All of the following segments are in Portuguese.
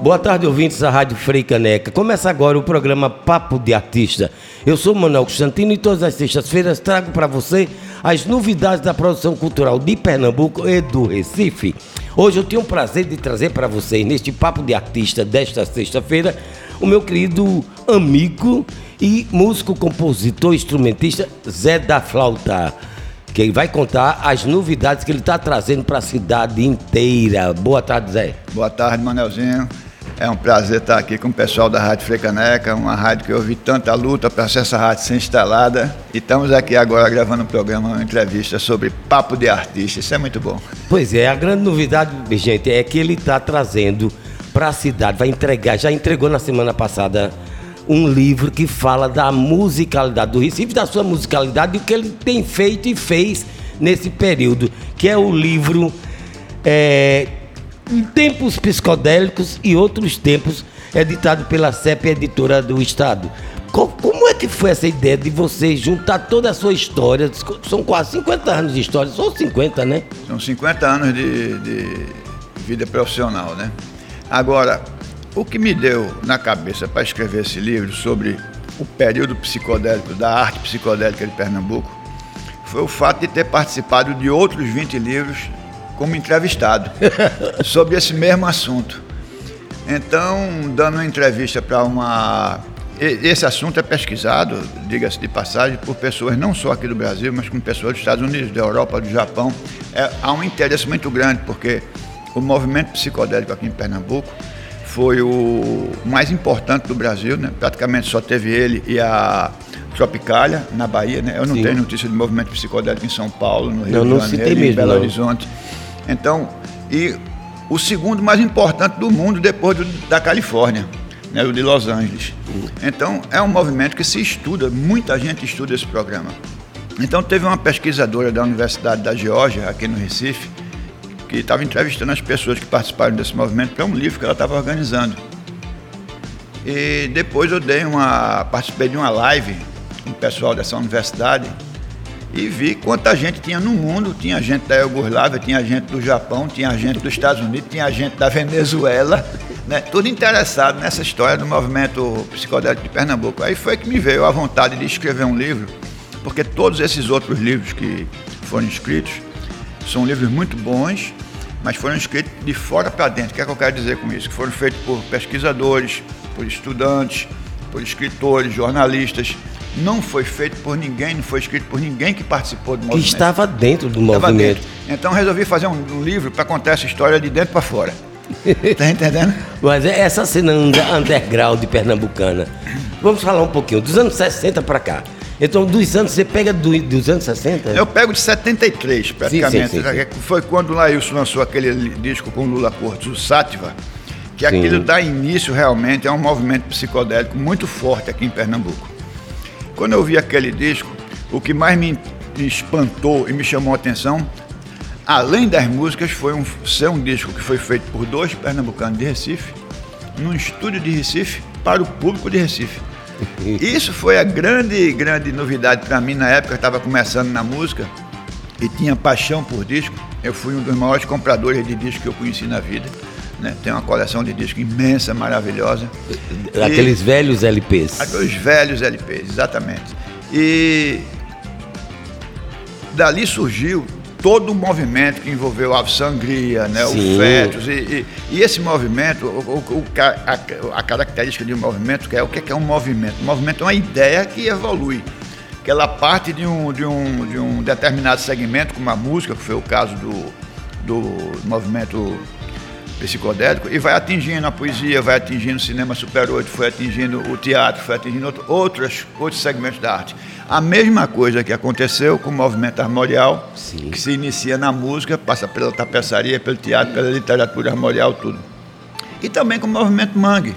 Boa tarde, ouvintes da Rádio Frei Caneca. Começa agora o programa Papo de Artista. Eu sou Manuel Constantino e todas as sextas-feiras trago para você as novidades da produção cultural de Pernambuco e do Recife. Hoje eu tenho o prazer de trazer para vocês, neste Papo de Artista desta sexta-feira, o meu querido amigo e músico, compositor, instrumentista Zé da Flauta que vai contar as novidades que ele está trazendo para a cidade inteira. Boa tarde, Zé. Boa tarde, Manelzinho. É um prazer estar aqui com o pessoal da Rádio Frecaneca, uma rádio que eu vi tanta luta para essa rádio ser instalada. E estamos aqui agora gravando um programa, uma entrevista sobre papo de artista. Isso é muito bom. Pois é, a grande novidade, gente, é que ele está trazendo para a cidade, vai entregar, já entregou na semana passada um livro que fala da musicalidade do Recife, da sua musicalidade e o que ele tem feito e fez nesse período, que é o livro é, Tempos Psicodélicos e Outros Tempos, editado pela CEP Editora do Estado. Como é que foi essa ideia de você juntar toda a sua história? São quase 50 anos de história, só 50, né? São 50 anos de, de vida profissional, né? Agora, o que me deu na cabeça para escrever esse livro sobre o período psicodélico, da arte psicodélica de Pernambuco, foi o fato de ter participado de outros 20 livros como entrevistado sobre esse mesmo assunto. Então, dando uma entrevista para uma. Esse assunto é pesquisado, diga-se de passagem, por pessoas não só aqui do Brasil, mas com pessoas dos Estados Unidos, da Europa, do Japão. É, há um interesse muito grande, porque o movimento psicodélico aqui em Pernambuco foi o mais importante do Brasil, né? praticamente só teve ele e a Tropicália, na Bahia. Né? Eu não Sim. tenho notícia de movimento psicodélico em São Paulo, no Rio não, de Janeiro, em Belo não. Horizonte. Então, e o segundo mais importante do mundo depois do, da Califórnia, né? o de Los Angeles. Então, é um movimento que se estuda, muita gente estuda esse programa. Então, teve uma pesquisadora da Universidade da Geórgia, aqui no Recife, que estava entrevistando as pessoas que participaram desse movimento para um livro que ela estava organizando. E depois eu dei uma, participei de uma live com o pessoal dessa universidade e vi quanta gente tinha no mundo. Tinha gente da Iugoslávia, tinha gente do Japão, tinha gente dos Estados Unidos, tinha gente da Venezuela, né? tudo interessado nessa história do movimento psicodélico de Pernambuco. Aí foi que me veio a vontade de escrever um livro, porque todos esses outros livros que foram escritos são livros muito bons, mas foram escritos de fora para dentro. O que é que eu quero dizer com isso? Que foram feitos por pesquisadores, por estudantes, por escritores, jornalistas. Não foi feito por ninguém, não foi escrito por ninguém que participou do movimento. Que estava dentro do estava movimento. Dentro. Então resolvi fazer um livro para contar essa história de dentro para fora. Tá entendendo? Mas é essa cena underground pernambucana. Vamos falar um pouquinho, dos anos 60 para cá. Então, dos anos, você pega do, dos anos 60? Eu pego de 73, praticamente. Sim, sim, sim, Foi quando o Laílson lançou aquele disco com Lula Cortes, o Sátiva, que aquilo dá início realmente a um movimento psicodélico muito forte aqui em Pernambuco. Quando eu vi aquele disco, o que mais me espantou e me chamou a atenção, além das músicas, foi um, ser um disco que foi feito por dois pernambucanos de Recife, num estúdio de Recife, para o público de Recife. Isso foi a grande, grande novidade para mim na época. Eu estava começando na música e tinha paixão por disco. Eu fui um dos maiores compradores de discos que eu conheci na vida. Né? Tem uma coleção de discos imensa, maravilhosa. Aqueles e... velhos LPs. Aqueles velhos LPs, exatamente. E dali surgiu todo o movimento que envolveu a sangria, né, o fetos, e, e, e, esse movimento, o, o, a, a, característica de um movimento que é o que é um movimento? Um movimento é uma ideia que evolui, que ela parte de um, de um, de um determinado segmento, como a música, que foi o caso do, do movimento psicodélico e vai atingindo a poesia, vai atingindo o cinema super 8, foi atingindo o teatro, foi atingindo outro, outros, outros segmentos da arte. A mesma coisa que aconteceu com o movimento armorial, Sim. que se inicia na música, passa pela tapeçaria, pelo teatro, pela literatura armorial, tudo. E também com o movimento mangue,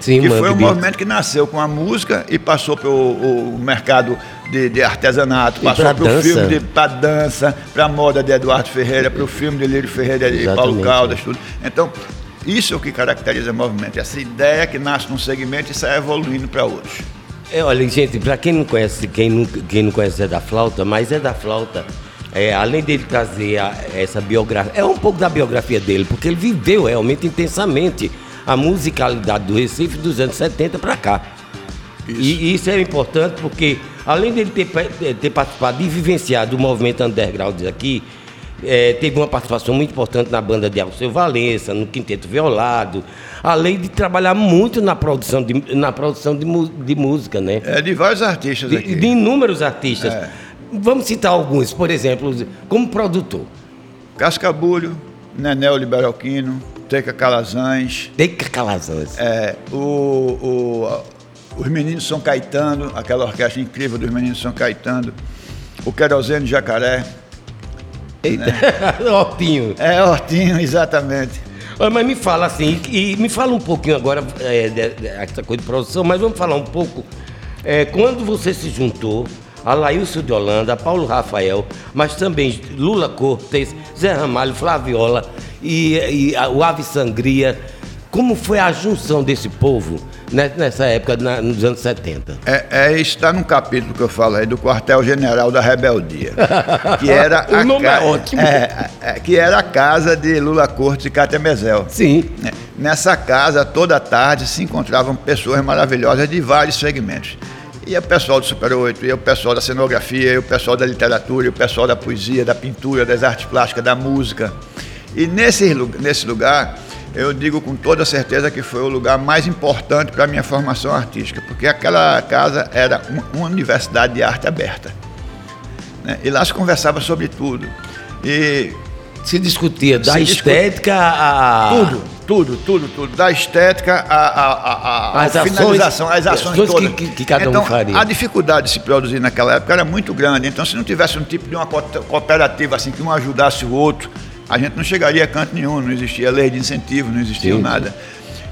Sim, que foi um movimento que nasceu com a música e passou pelo mercado de, de artesanato, passou para o filme para dança, para a moda de Eduardo Ferreira, para o filme de Lírio Ferreira e Paulo Caldas, tudo. Então, isso é o que caracteriza o movimento, essa ideia que nasce num segmento e sai evoluindo para outros. É, olha, gente, para quem não conhece, quem não, quem não conhece Zé da Flauta, mas Zé da Flauta, é, além dele trazer a, essa biografia, é um pouco da biografia dele, porque ele viveu realmente intensamente a musicalidade do Recife dos anos 70 para cá. Isso. E, isso é importante porque, além dele ter, ter participado e vivenciado o movimento underground aqui, é, teve uma participação muito importante na banda de Alceu Valença, no Quinteto Violado, além de trabalhar muito na produção de, na produção de, de música, né? É, de vários artistas de, aqui. De inúmeros artistas. É. Vamos citar alguns, por exemplo, como produtor. Cascabulho, Nenel Liberalquino, Teca Calazans. Teca Calazans. É, o, o, os Meninos São Caetano, aquela orquestra incrível dos Meninos São Caetano. O Querosene Jacaré. Eita, né? Hortinho. É, Hortinho, exatamente. Mas me fala assim, e me fala um pouquinho agora é, dessa coisa de produção, mas vamos falar um pouco. É, quando você se juntou, a Laílson de Holanda, Paulo Rafael, mas também Lula Cortes, Zé Ramalho, Flaviola e, e a, o Ave Sangria, como foi a junção desse povo nessa época, na, nos anos 70? É, é, está num capítulo que eu falo aí do quartel-general da rebeldia. Que era o nome ca... é ótimo. É, é, que era a casa de Lula Cortes e Cátia Mezel. Sim. É, nessa casa, toda tarde, se encontravam pessoas maravilhosas de vários segmentos. E o pessoal do Super 8, e o pessoal da cenografia, e o pessoal da literatura, e o pessoal da poesia, da pintura, das artes plásticas, da música. E nesse, nesse lugar eu digo com toda certeza que foi o lugar mais importante para a minha formação artística, porque aquela casa era uma universidade de arte aberta. Né? E lá se conversava sobre tudo. E se discutia da se estética a. Tudo, tudo, tudo, tudo. Da estética a, a, a, a as finalização, ações, as ações todas. Que, que cada então, um faria. A dificuldade de se produzir naquela época era muito grande. Então, se não tivesse um tipo de uma cooperativa assim, que um ajudasse o outro, a gente não chegaria a canto nenhum, não existia lei de incentivo, não existia Sim. nada.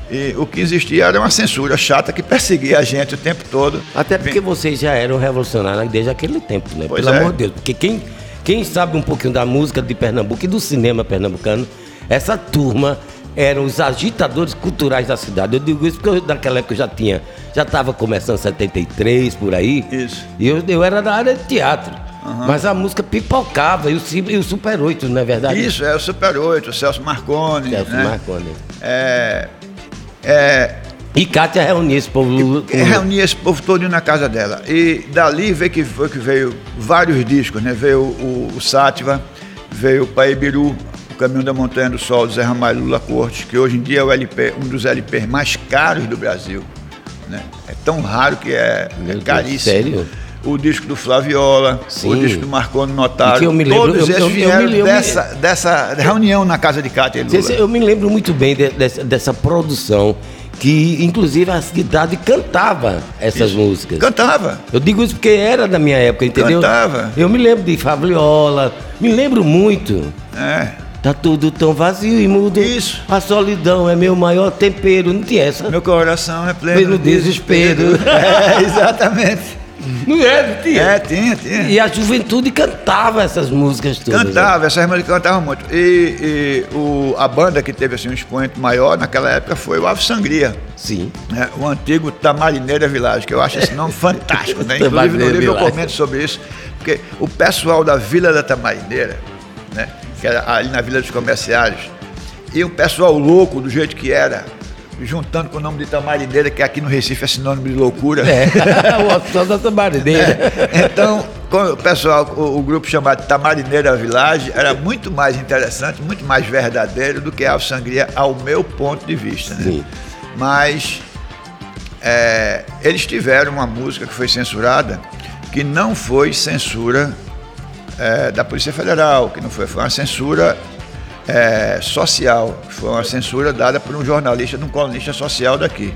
E o que existia era uma censura chata que perseguia a gente o tempo todo. Até porque vocês já eram revolucionários desde aquele tempo, né? Pois Pelo é. amor de Deus. Porque quem, quem sabe um pouquinho da música de Pernambuco e do cinema pernambucano, essa turma eram os agitadores culturais da cidade. Eu digo isso porque eu, naquela época eu já tinha, já estava começando 73 por aí. Isso. E eu, eu era da área de teatro. Uhum. Mas a música pipocava, e o, e o Super 8, não é verdade? Isso, é o Super 8, o Celso Marconi. Celso né? Marconi. É, é, e Kátia reunia esse povo. Reunia esse povo todo na casa dela. E dali veio que, foi que veio vários discos, né? Veio o, o Sátiva, veio o Paibiru, o Caminho da Montanha do Sol, do Zé Ramalho Lula Cortes, que hoje em dia é o LP, um dos LPs mais caros do Brasil. Né? É tão raro que é, é caríssimo. Sério? O disco do Flaviola, Sim. o disco do Marconi Notário. eu me lembro, todos eu, esses eu, vieram eu, dessa, dessa reunião na casa de Cátia Lula. Eu me lembro muito bem de, dessa, dessa produção que inclusive a cidade cantava essas isso. músicas. Cantava. Eu digo isso porque era da minha época, entendeu? Cantava. Eu me lembro de Flaviola, me lembro muito. É. Tá tudo tão vazio e mudo. Isso. A solidão é meu maior tempero. Não tinha essa? Meu coração é pleno. Pleno desespero. desespero. é, exatamente. Não é? Tinha. É, tinha, tinha. E a juventude cantava essas músicas todas. Cantava, né? essas músicas cantavam muito. E, e, o, a banda que teve assim, um expoente maior naquela época foi o Ave Sangria. Sim. Né? O antigo Tamarineira Village, que eu acho esse nome fantástico. Né? Inclusive no livro eu comento sobre isso, porque o pessoal da Vila da Tamarineira, né? que era ali na Vila dos Comerciários, e o pessoal louco do jeito que era, juntando com o nome de Tamarineira, que aqui no Recife é sinônimo de loucura. É, o oficial da Tamarineira. É. Então, o pessoal, o, o, grupo chamado Tamarineira Village era muito mais interessante, muito mais verdadeiro do que a Sangria, ao meu ponto de vista. Né? Sim. Mas é, eles tiveram uma música que foi censurada, que não foi censura é, da Polícia Federal, que não foi, foi uma censura é, social. Foi uma censura dada por um jornalista, de um colunista social daqui.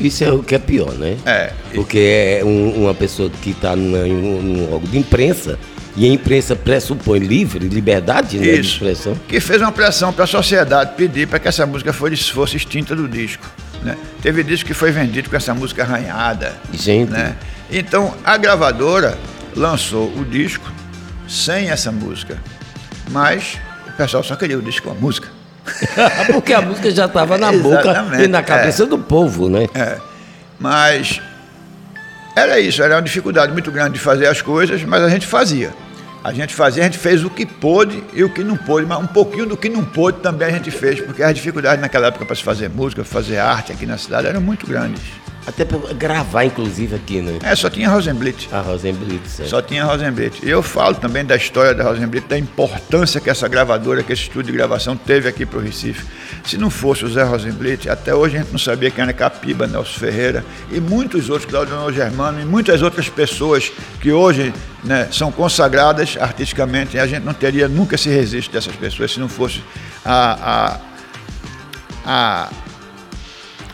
Isso é o que é pior, né? É. Porque é um, uma pessoa que está num órgão de imprensa e a imprensa pressupõe livre, liberdade né, de expressão. Que fez uma pressão para a sociedade pedir para que essa música fosse, fosse extinta do disco. Né? Teve disco que foi vendido com essa música arranhada. Gente. Né? Então a gravadora lançou o disco sem essa música. Mas pessoal só queria o disco com a música. Porque a música já estava na boca e na cabeça é. do povo, né? É. Mas era isso, era uma dificuldade muito grande de fazer as coisas, mas a gente fazia. A gente fazia, a gente fez o que pôde e o que não pôde, mas um pouquinho do que não pôde também a gente fez, porque as dificuldades naquela época para se fazer música, fazer arte aqui na cidade eram muito grandes. Até para gravar, inclusive, aqui, né? É, só tinha Rosenblit. A Rosenblit, certo. Só tinha Rosenblit. E eu falo também da história da Rosenblit, da importância que essa gravadora, que esse estúdio de gravação teve aqui para o Recife. Se não fosse o Zé Rosenblit, até hoje a gente não sabia quem era Capiba, Nelson Ferreira e muitos outros, Claudio Germano e muitas outras pessoas que hoje né, são consagradas artisticamente e a gente não teria nunca esse registro dessas pessoas se não fosse a, a, a,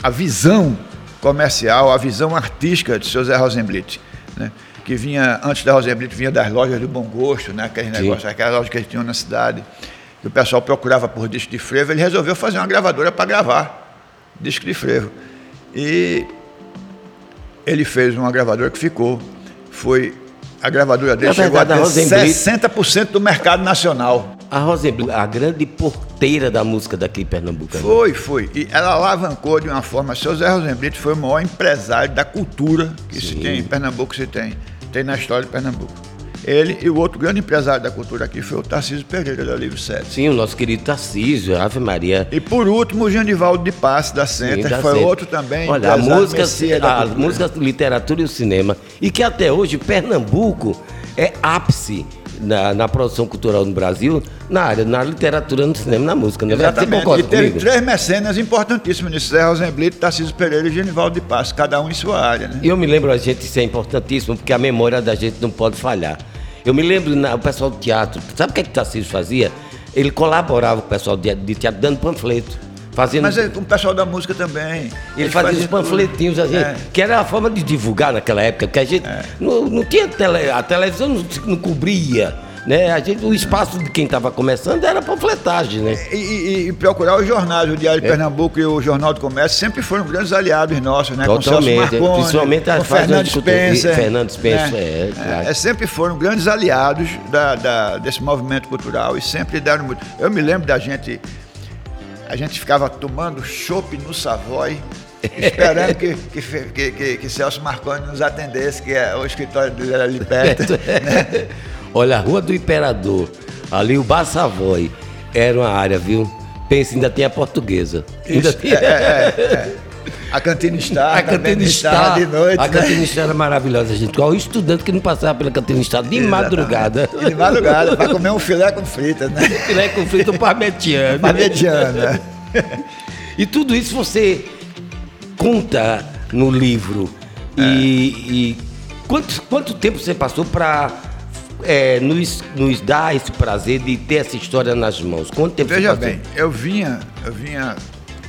a visão comercial, a visão artística de seu Zé Rosenblit, né? que vinha, antes da Rosenblit, vinha das lojas do Bom Gosto, né? aqueles negócios, aquelas lojas que eles tinham na cidade, que o pessoal procurava por disco de frevo, ele resolveu fazer uma gravadora para gravar disco de frevo. E ele fez uma gravadora que ficou. Foi a gravadora dele chegou a ter 60% do mercado nacional. A Rosenblit, a grande porteira da música daqui em Pernambuco. Né? Foi, foi. E ela alavancou de uma forma. Seu Zé Rosenblit foi o maior empresário da cultura que Sim. se tem em Pernambuco, se tem. Tem na história de Pernambuco. Ele e o outro grande empresário da cultura aqui foi o Tarcísio Pereira, da Livro 7. Sim, o nosso querido Tarcísio, Ave Maria. E por último, o Genivaldo de Passe, da Center, Sim, da foi Center. outro também. Olha, a música, a, a música, literatura e o cinema. E que até hoje Pernambuco é ápice na, na, produção cultural no Brasil, na área, na literatura, no cinema, na música. Não é Exatamente. Você e teve comigo? três mecenas importantíssimos nisso: Zé Rosenblit, Tarcísio Pereira e Genivaldo de Paz, cada um em sua área. Né? Eu me lembro, a gente, isso é importantíssimo, porque a memória da gente não pode falhar. Eu me lembro, na, o pessoal do teatro, sabe o que, é que o Tarcísio fazia? Ele colaborava com o pessoal de, de teatro, dando panfleto. Fazendo... Mas é com o pessoal da música também. Ele fazia, os panfletinhos, assim, é. que era a forma de divulgar naquela época, porque a gente é. não, não tinha tele, a televisão não, não cobria né? A gente, o espaço de quem estava começando era panfletagem, né? E, e, e, procurar os jornais, o Diário de é. Pernambuco e o Jornal do Comércio sempre foram grandes aliados nossos, né? Totalmente, Marconi, principalmente a Fernando Spencer. Fernando Spencer, né? é, claro. é, sempre foram grandes aliados da, da, desse movimento cultural e sempre deram muito. Eu me lembro da gente, a gente ficava tomando chopp no Savoy, esperando que, que, que, que, Celso Marconi nos atendesse, que é, o escritório dele era ali perto. né? Olha, a Rua do Imperador, ali o Bar Savoy, era uma área, viu? Pensa, ainda tem a portuguesa. Ainda tem... É, é, é. A cantina está, a cantina está de noite. A né? cantina está era maravilhosa, gente. Qual estudante que não passava pela cantina está de Exatamente. madrugada. E de madrugada, para comer um filé com frita, né? filé com frita. Parmetiano, né? E tudo isso você conta no livro. E, é. e quanto, quanto tempo você passou para é, nos, nos dá esse prazer de ter essa história nas mãos? Quanto tempo Veja bem, eu vinha, eu vinha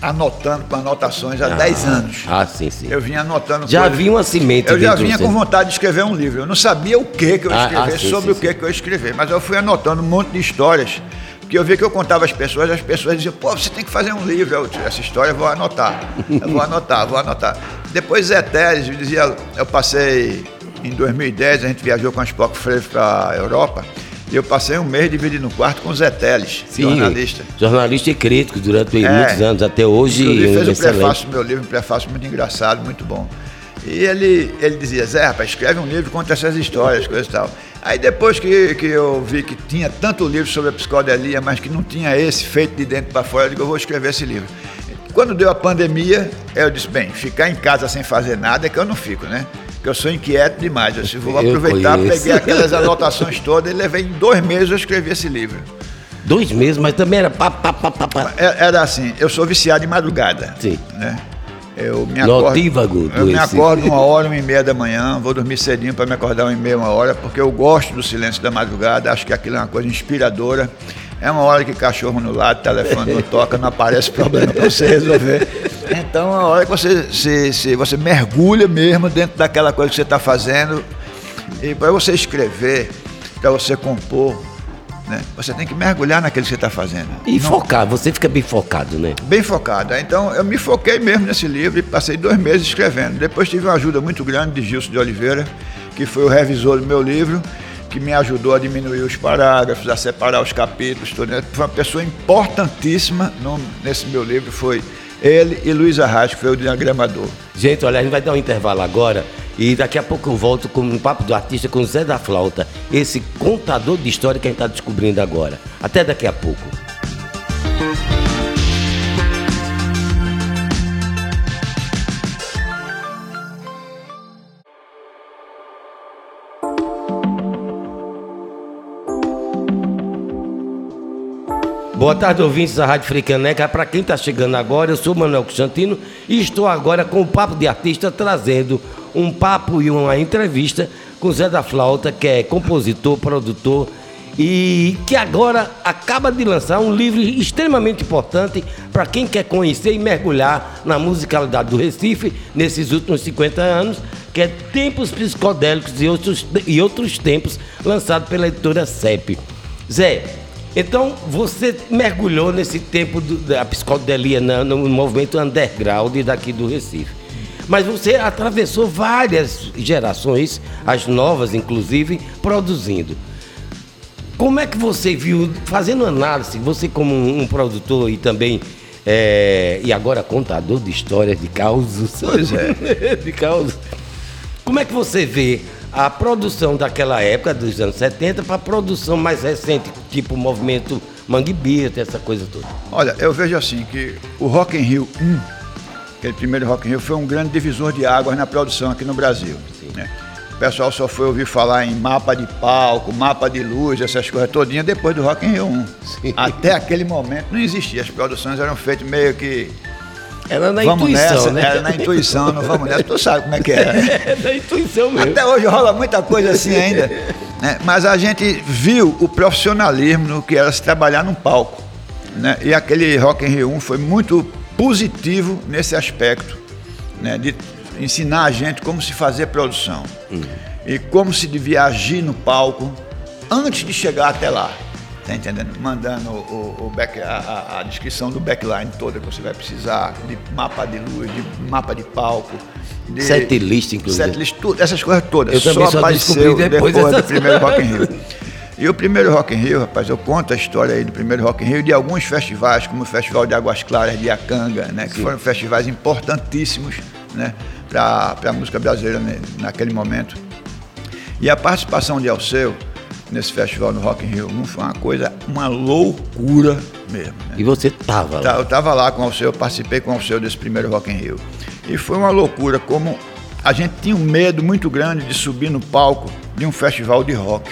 anotando com anotações há 10 ah, anos. Ah, sim, sim. Eu vinha anotando Já havia uma semente Eu já vinha com vontade de escrever um livro. Eu não sabia o que, que eu ia ah, escrever, ah, sim, sobre sim, o que, sim. que eu ia escrever, mas eu fui anotando um monte de histórias. Porque eu vi que eu contava às pessoas, as pessoas diziam, pô, você tem que fazer um livro. Eu, essa história eu vou anotar. Eu vou anotar, vou anotar. Depois Zé Teles dizia, eu passei em 2010 a gente viajou com as Spock Freire para a Europa e eu passei um mês dividido no quarto com o Zé Teles, Sim, jornalista. Jornalista e crítico durante é, muitos anos, até hoje. Ele fez um prefácio do meu livro, um prefácio muito engraçado, muito bom. E ele, ele dizia, Zé, rapaz, escreve um livro, conta essas histórias, coisas e tal. Aí depois que, que eu vi que tinha tanto livro sobre a psicodelia, mas que não tinha esse feito de dentro para fora, eu digo, eu vou escrever esse livro. Quando deu a pandemia, eu disse, bem, ficar em casa sem fazer nada é que eu não fico, né? Porque eu sou inquieto demais. Eu vou aproveitar, peguei aquelas anotações todas e levei em dois meses eu escrevi esse livro. Dois meses, mas também era pá, pá, pá, pá, pá. É, era assim, eu sou viciado em madrugada. Sim. Né? Eu me acordo, Notívago eu me acordo uma hora, uma e meia da manhã, vou dormir cedinho para me acordar uma e meia, uma hora, porque eu gosto do silêncio da madrugada, acho que aquilo é uma coisa inspiradora. É uma hora que cachorro no lado, telefone não toca, não aparece problema para você resolver. Então, a hora que você, se, se você mergulha mesmo dentro daquela coisa que você está fazendo, e para você escrever, para você compor, né? Você tem que mergulhar naquilo que você está fazendo. E não... focar, você fica bem focado, né? Bem focado. Então, eu me foquei mesmo nesse livro e passei dois meses escrevendo. Depois tive uma ajuda muito grande de Gilson de Oliveira, que foi o revisor do meu livro que me ajudou a diminuir os parágrafos, a separar os capítulos. Tudo. Né? Foi uma pessoa importantíssima no, nesse meu livro, foi ele e Luiz Arras, que foi o diagramador. Gente, olha, a gente vai dar um intervalo agora E daqui a pouco eu volto com um papo do artista com Zé da Flauta, esse contador de história que a gente está descobrindo agora. Até daqui a pouco. Boa tarde, ouvintes da Rádio Fricaneca. Para quem está chegando agora, eu sou Manuel Constantino e estou agora com o Papo de Artista trazendo um papo e uma entrevista com Zé da Flauta, que é compositor, produtor e que agora acaba de lançar um livro extremamente importante para quem quer conhecer e mergulhar na musicalidade do Recife nesses últimos 50 anos, que é Tempos Psicodélicos e Outros, e outros Tempos, lançado pela editora CEP. Zé, então, você mergulhou nesse tempo do, da psicodelia no, no movimento underground daqui do Recife. Mas você atravessou várias gerações, as novas inclusive, produzindo. Como é que você viu, fazendo análise, você como um, produtor e também é, e agora contador de histórias de causos. Pois é. de causos. Como é que você vê a produção daquela época, dos anos 70, para a produção mais recente, tipo o movimento Mangue Beat, essa coisa toda? Olha, eu vejo assim que o Rock in Rio 1, aquele primeiro Rock in Rio, foi um grande divisor de águas na produção aqui no Brasil. Né? O pessoal só foi ouvir falar em mapa de palco, mapa de luz, essas coisas todinhas depois do Rock in Rio 1. Sim. Até aquele momento não existia, as produções eram feitas meio que era na vamos intuição, nessa, né? Era na intuição, não vamos nessa. Tu sabe como é que. Né? É na intuição mesmo. Até hoje rola muita coisa assim ainda. Né? Mas a gente viu o profissionalismo no que era se trabalhar num palco. Né? E aquele Rock in Rio 1 foi muito positivo nesse aspecto, né? de ensinar a gente como se fazer produção. Hum. E como se devia agir no palco antes de chegar até lá. Tá entendendo? Mandando o, o back, a, a, descrição do backline toda que você vai precisar, de mapa de luz, de mapa de palco. De set list, inclusive. Set list, tudo, essas coisas todas. Eu só só apareceu depois, depois do primeiro Rock in Rio. E o primeiro Rock in Rio, rapaz, eu conto a história aí do primeiro Rock in Rio de alguns festivais, como o Festival de Águas Claras de Iacanga, né, que Sim. foram festivais importantíssimos né, para a música brasileira naquele momento. E a participação de Alceu, nesse festival no Rock in Rio não foi uma coisa, uma loucura mesmo. Né? E você estava lá? Eu estava lá com o Alceu, participei com o Alceu desse primeiro Rock in Rio. E foi uma loucura, como a gente tinha um medo muito grande de subir no palco de um festival de rock.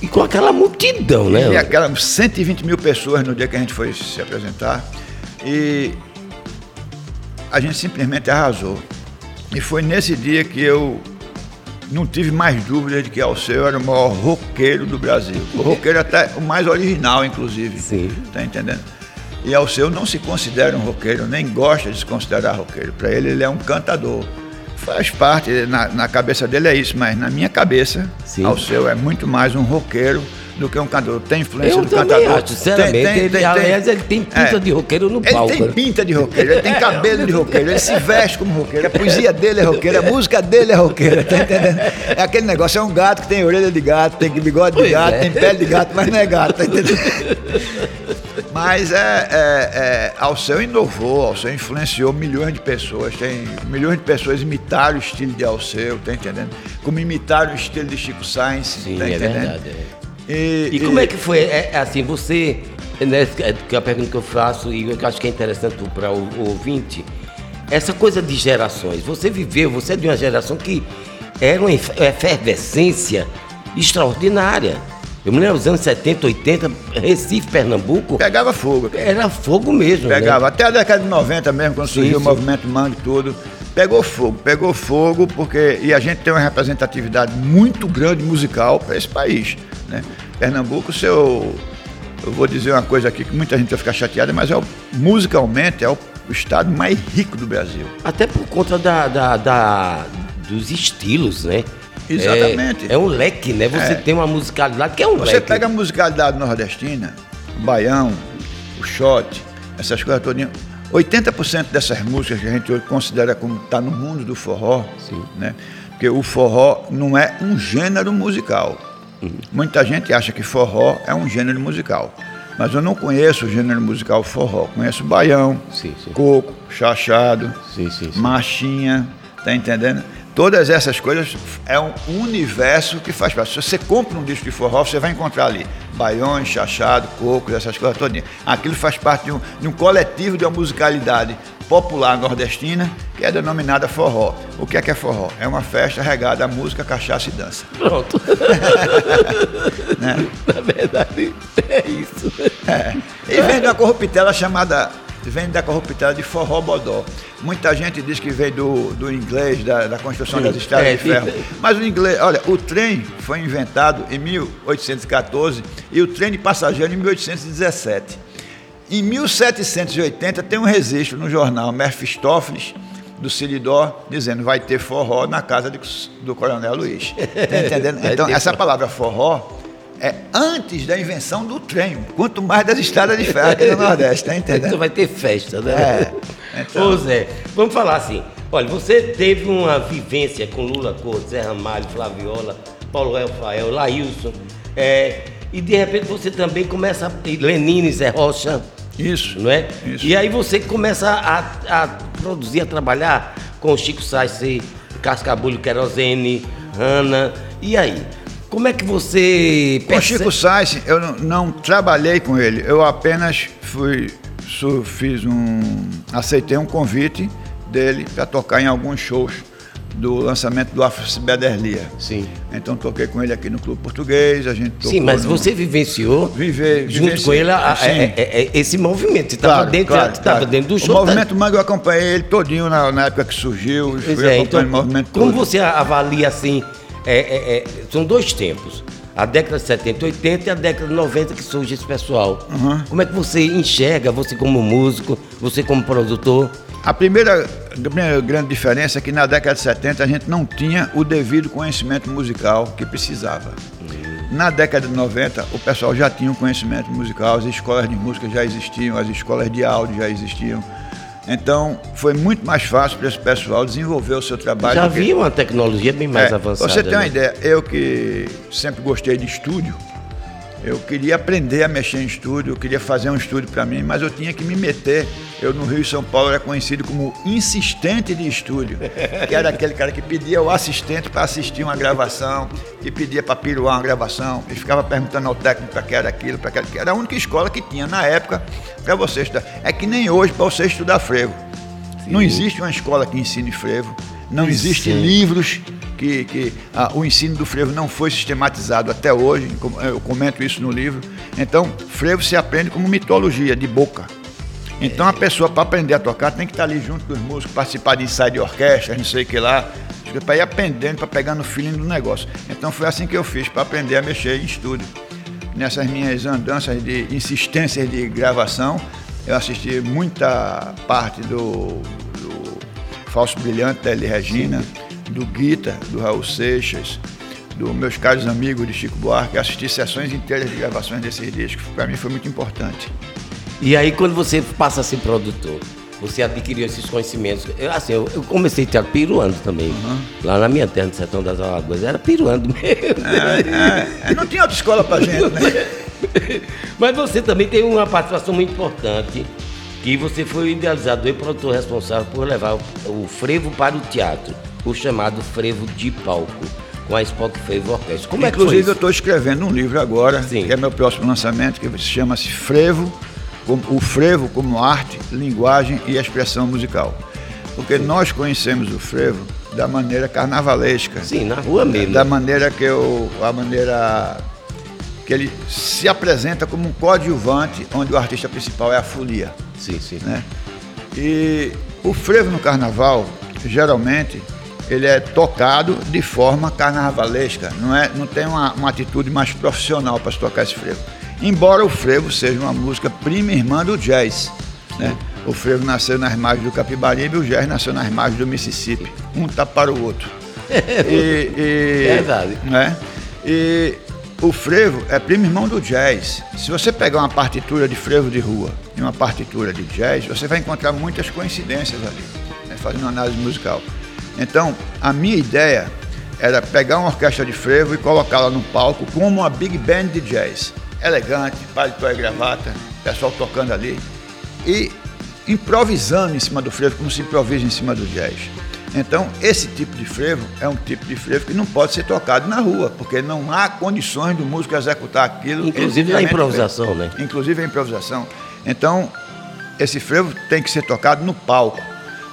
E com aquela multidão, né? E aquela 120 mil pessoas no dia que a gente foi se apresentar. E a gente simplesmente arrasou. E foi nesse dia que eu não tive mais dúvida de que Alceu era o maior roqueiro do Brasil. O roqueiro até o mais original, inclusive. Sim. Tá entendendo? E Alceu não se considera um roqueiro, nem gosta de se considerar roqueiro. Para ele, ele é um cantador. Faz parte, na, na, cabeça dele é isso, mas na minha cabeça, Sim. Alceu é muito mais um roqueiro do que um cantor. Tem influência eu do cantador. Acho, sinceramente, tem, tem, ele, tem, aliás, ele tem pinta é, de roqueiro no palco. Ele tem pinta de roqueiro, ele tem cabelo de roqueiro, ele se veste como roqueiro, a poesia dele é roqueira, a música dele é roqueira, tá entendendo? É aquele negócio, é um gato que tem orelha de gato, tem bigode de gato, é. tem pele de gato, mas não é gato, tá entendendo? Mas é, é, é, Alceu inovou, Alceu influenciou milhões de pessoas. Tem milhões de pessoas imitaram o estilo de Alceu, tá entendendo? Como imitaram o estilo de Chico Sainz, Sim, tá é entendendo? Verdade, é. E, e, como é que foi? É, é, assim, você, né, que é a pergunta que eu faço e eu acho que é interessante para o, o, ouvinte, essa coisa de gerações. Você viveu, você é de uma geração que era uma efervescência extraordinária. Eu me lembro dos anos 70, 80, Recife, Pernambuco. Pegava fogo. Era fogo mesmo. Né? Pegava. Né? Até a década de 90 mesmo, quando surgiu o movimento Mangue e tudo. Pegou fogo, pegou fogo, porque. E a gente tem uma representatividade muito grande musical para esse país. Né? Pernambuco, seu. Eu vou dizer uma coisa aqui que muita gente vai ficar chateada, mas é o, musicalmente é o, estado mais rico do Brasil. Até por conta da, da, da dos estilos, né? Exatamente. É, é, um leque, né? Você é. tem uma musicalidade que é um Você leque. Você pega a musicalidade nordestina, o baião, o shot, essas coisas todas. 80% dessas músicas que a gente hoje considera como está no mundo do forró, Sim. né? Porque o forró não é um gênero musical. Muita gente acha que forró é um gênero musical. Mas eu não conheço o gênero musical forró. Conheço baião, sim, sim. coco, chachado, sim, marchinha, tá entendendo? Todas essas coisas é um universo que faz parte. Se você compra um disco de forró, você vai encontrar ali baiões, chachado, cocos, essas coisas todas. Aquilo faz parte de um, de um coletivo de uma musicalidade popular nordestina que é denominada forró. O que é que é forró? É uma festa regada a música, cachaça e dança. Pronto. né? Na verdade, é isso. É. E vem de uma corruptela chamada vem da corruptela de forró bodó. Muita gente diz que vem do, do inglês, da, da construção das estradas é, de ferro. Mas o inglês, olha, o trem foi inventado em 1814 e o trem de passageiro em 1817. Em 1780 tem um registro no jornal Mephistófeles do Siridó dizendo vai ter forró na casa de, do Coronel Luiz. Tá entendendo? Então, essa palavra forró é antes da invenção do trem, quanto mais das estradas de ferro aqui no Nordeste, tá entendendo? Então vai ter festa, né? É. Então... Ô Zé, vamos falar assim. Olha, você teve uma vivência com Lula Couto, Zé Ramalho, Flaviola, Paulo Rafael, Laílson, é, e de repente você também começa a. Lenine, Zé Rocha. Isso. Não é? Isso. E aí você começa a, a produzir, a trabalhar com Chico Sainz, Cascabulho, Querosene, Hanna. E aí? Como é que você percebe? Com Chico Sainz, eu não, não, trabalhei com ele. Eu apenas fui, fiz um, aceitei um convite dele para tocar em alguns shows do lançamento do Afro Bederlia. Sim. Então toquei com ele aqui no Clube Português, a gente tocou Sim, mas no... você vivenciou Vive, junto vivenciou. com ele a, a, é, é, é, esse movimento. Você estava claro, dentro, claro, claro. dentro do show. O movimento tá... Mangue eu acompanhei ele todinho na, na época que surgiu. Pois fui é, então, o movimento como todo. você avalia assim? É, é, é, são dois tempos. A década de 70 e 80 e a década de 90 que surge esse pessoal. Uhum. Como é que você enxerga, você como músico, você como produtor? A primeira, a primeira grande diferença é que na década de 70 a gente não tinha o devido conhecimento musical que precisava. Na década de 90, o pessoal já tinha o conhecimento musical, as escolas de música já existiam, as escolas de áudio já existiam. Então, foi muito mais fácil para esse pessoal desenvolver o seu trabalho. Já havia uma tecnologia bem mais é, avançada. Você tem uma né? ideia, eu que sempre gostei de estúdio, eu queria aprender a mexer em estúdio, eu queria fazer um estúdio para mim, mas eu tinha que me meter. Eu no Rio e São Paulo era conhecido como insistente de estúdio, que era aquele cara que pedia ao assistente para assistir uma gravação, que pedia para piruar uma gravação, e ficava perguntando ao técnico para que era aquilo, para que era aquilo. Era a única escola que tinha na época para você estudar. É que nem hoje para você estudar frevo. Sim. Não existe uma escola que ensine frevo, não existem livros que, que o ensino do frevo não foi sistematizado até hoje, eu comento isso no livro. Então, frevo se aprende como mitologia, de boca. Então, a pessoa, para aprender a tocar, tem que estar ali junto dos músicos, participar de ensaio de orquestra, não sei o que lá, para ir aprendendo, para pegar no feeling do negócio. Então, foi assim que eu fiz, para aprender a mexer em estúdio. Nessas minhas andanças de insistências de gravação, eu assisti muita parte do, do Falso Brilhante da Regina. Sim do Guita, do Raul Seixas, dos meus caros amigos de Chico Buarque, assisti sessões inteiras de gravações desses discos. Para mim foi muito importante. E aí, quando você passa a ser produtor, você adquiriu esses conhecimentos. Eu, assim, eu, eu comecei teatro piruando também. Uhum. Lá na minha terra, no sertão das Alagoas, era piruando mesmo. É, é, não tinha outra escola pra gente, né? Mas você também tem uma participação muito importante, que você foi o idealizador e produtor responsável por levar o, frevo para o teatro o chamado frevo de palco, com a Spock Frevo Orquestra. Como Inclusive, é que eu estou escrevendo um livro agora, Sim. que é meu próximo lançamento, que chama-se Frevo, o frevo como arte, linguagem e expressão musical. Porque Sim. nós conhecemos o frevo da maneira carnavalesca. Sim, na rua mesmo. Da maneira que eu, a maneira que ele se apresenta como um coadjuvante, onde o artista principal é a folia. Sim, sim. Né? E o frevo no carnaval, geralmente, ele é tocado de forma carnavalesca, não, é, não tem uma, uma atitude mais profissional para se tocar esse frevo. Embora o frevo seja uma música prima irmã do jazz. Né? O frevo nasceu nas margens do Capibaribe e o jazz nasceu nas margens do Mississippi. Um tá para o outro. e, e, Verdade. Né? E o frevo é primo irmão do jazz. Se você pegar uma partitura de frevo de rua e uma partitura de jazz, você vai encontrar muitas coincidências ali, né? fazendo uma análise musical. Então, a minha ideia era pegar uma orquestra de frevo e colocá-la no palco como uma big band de jazz. Elegante, paletó e gravata, pessoal tocando ali. E improvisando em cima do frevo, como se improvisa em cima do jazz. Então, esse tipo de frevo é um tipo de frevo que não pode ser tocado na rua, porque não há condições do músico executar aquilo. Inclusive na improvisação, né? Inclusive a improvisação. Então, esse frevo tem que ser tocado no palco,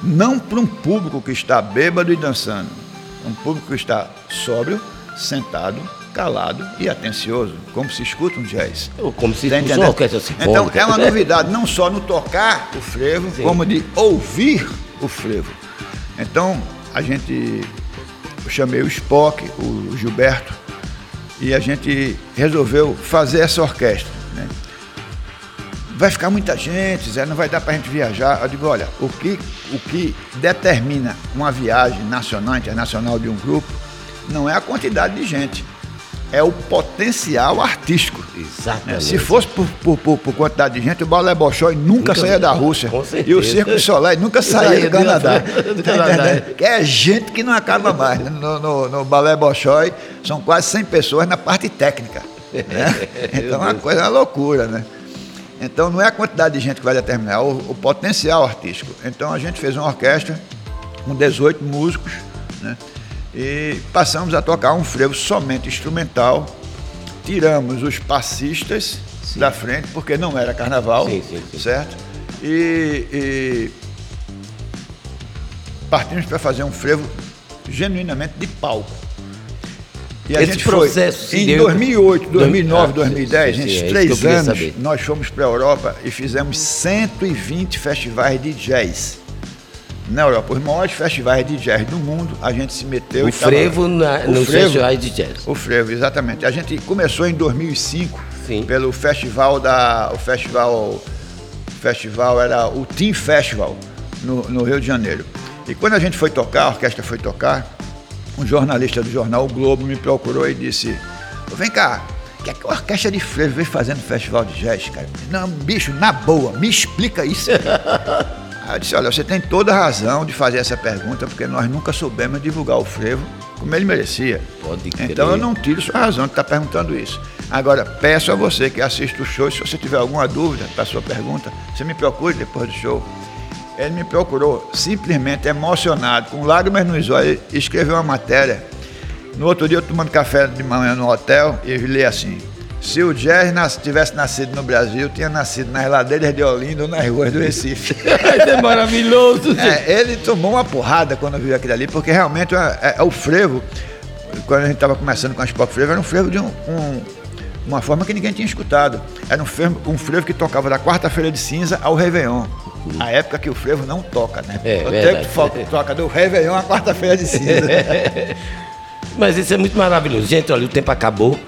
não para um público que está bêbado e dançando. Um público que está sóbrio, sentado, calado e atencioso, como se escuta um jazz. Ou como se Tá escuta uma orquestra Então é uma novidade, não só no tocar o frevo, Sim. como de ouvir o frevo. Então a gente, eu chamei o Spock, o Gilberto, e a gente resolveu fazer essa orquestra. né? Vai ficar muita gente, Zé, não vai dar para a gente viajar. Eu digo, olha, o que, o que determina uma viagem nacional, internacional de um grupo, não é a quantidade de gente, é o potencial artístico. Exatamente. Se fosse por, por, por- por quantidade de gente, o Balé Bolshoi nunca, Nunca- saía da Rússia. com certeza. E o Circo do Soleil nunca saía do Canadá. do- Tá Canadá? Que é gente que não acaba mais. né? No, no, no Balé Bolshoi são quase 100 pessoas na parte técnica. né? Então é uma coisa é uma loucura, né? Então não é a quantidade de gente que vai determinar, é o, o potencial artístico. Então a gente fez uma orquestra com 18 músicos, né? E passamos a tocar um frevo somente instrumental. Tiramos os passistas da frente, porque não era carnaval, Sim, sim, sim. certo? E, e partimos para fazer um frevo genuinamente de palco. E a Esse gente processo foi em deu- 2008, 2009, Ah, 2010, sim, sim, é três anos, nós fomos para a Europa e fizemos 120 festivais de jazz. Na Europa, os maiores festivais de jazz do mundo, a gente se meteu O frevo na- O nos frevo- festivais de jazz. O frevo, exatamente. A gente começou em 2005 Sim. pelo festival da, o festival, festival era o Team Festival no, no Rio de Janeiro. E quando a gente foi tocar, a orquestra foi tocar, um jornalista do jornal O Globo me procurou e disse: "Ô, Vem cá, o que é que a orquestra de frevo vem fazendo no festival de jazz, cara? Não, bicho, na boa, me explica isso. Aí eu disse, olha, você tem toda a razão de fazer essa pergunta, porque nós nunca soubemos divulgar o frevo como ele merecia. Pode crer. Então eu não tiro sua razão de estar perguntando isso. Agora, peço a você que assista o show, se você tiver alguma dúvida para a sua pergunta, você me procure depois do show. Ele me procurou simplesmente emocionado, com lágrimas nos olhos, e escreveu uma matéria. No outro dia, eu tomando café de manhã no hotel, e eu li assim: se o jazz nas- tivesse nascido no Brasil, tinha nascido nas ladeiras de Olinda ou nas ruas do Recife. Isso é maravilhoso. É, ele tomou uma porrada quando viu aquilo ali, porque realmente é, é- é o frevo, quando a gente estava começando com as pop frevo, era um frevo de um- um- uma forma que ninguém tinha escutado. Era um frevo, um frevo que tocava da quarta-feira de cinza ao Réveillon. A época que o frevo não toca, né? É, o verdade. tempo toca do Réveillon à quarta-feira de cinza. Mas isso é muito maravilhoso. Gente, olha, o tempo acabou.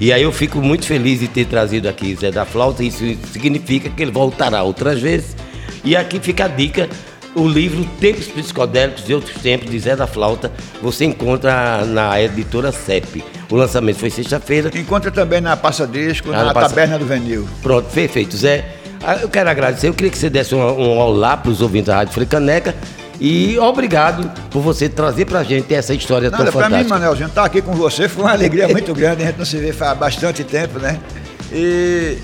E aí eu fico muito feliz de ter trazido aqui Zé da Flauta. Isso significa que ele voltará outras vezes. E aqui fica a dica. O livro Tempos Psicodélicos e Outros Tempos, de Zé da Flauta, você encontra na editora CEP. O lançamento foi sexta-feira. Encontra também na Passa Disco, Ah, na Passa- Taberna do Venil. Pronto, perfeito, Zé. Ah, Eu quero agradecer. Eu queria que você desse um, um olá para os ouvintes da Rádio Fricaneca. E obrigado por você trazer pra gente essa história Nada, tão pra mim, fantástica. Manelzinho, estar aqui com você foi uma alegria muito grande, a gente não se vê faz bastante tempo, né? E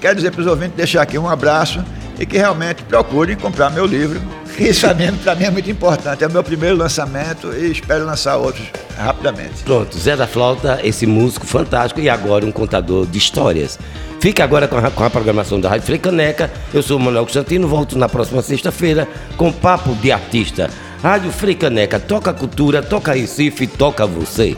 quero dizer para os ouvintes, deixar aqui um abraço e que realmente procurem comprar meu livro, isso para mim é muito importante. É o meu primeiro lançamento e espero lançar outros rapidamente. Pronto, Zé da Flauta, esse músico fantástico e agora um contador de histórias. Fique agora com a, com a programação da Rádio Frecaneca. Eu sou Manuel Constantino, volto na próxima sexta-feira com Papo de Artista. Rádio Frecaneca, toca cultura, toca Recife, toca você.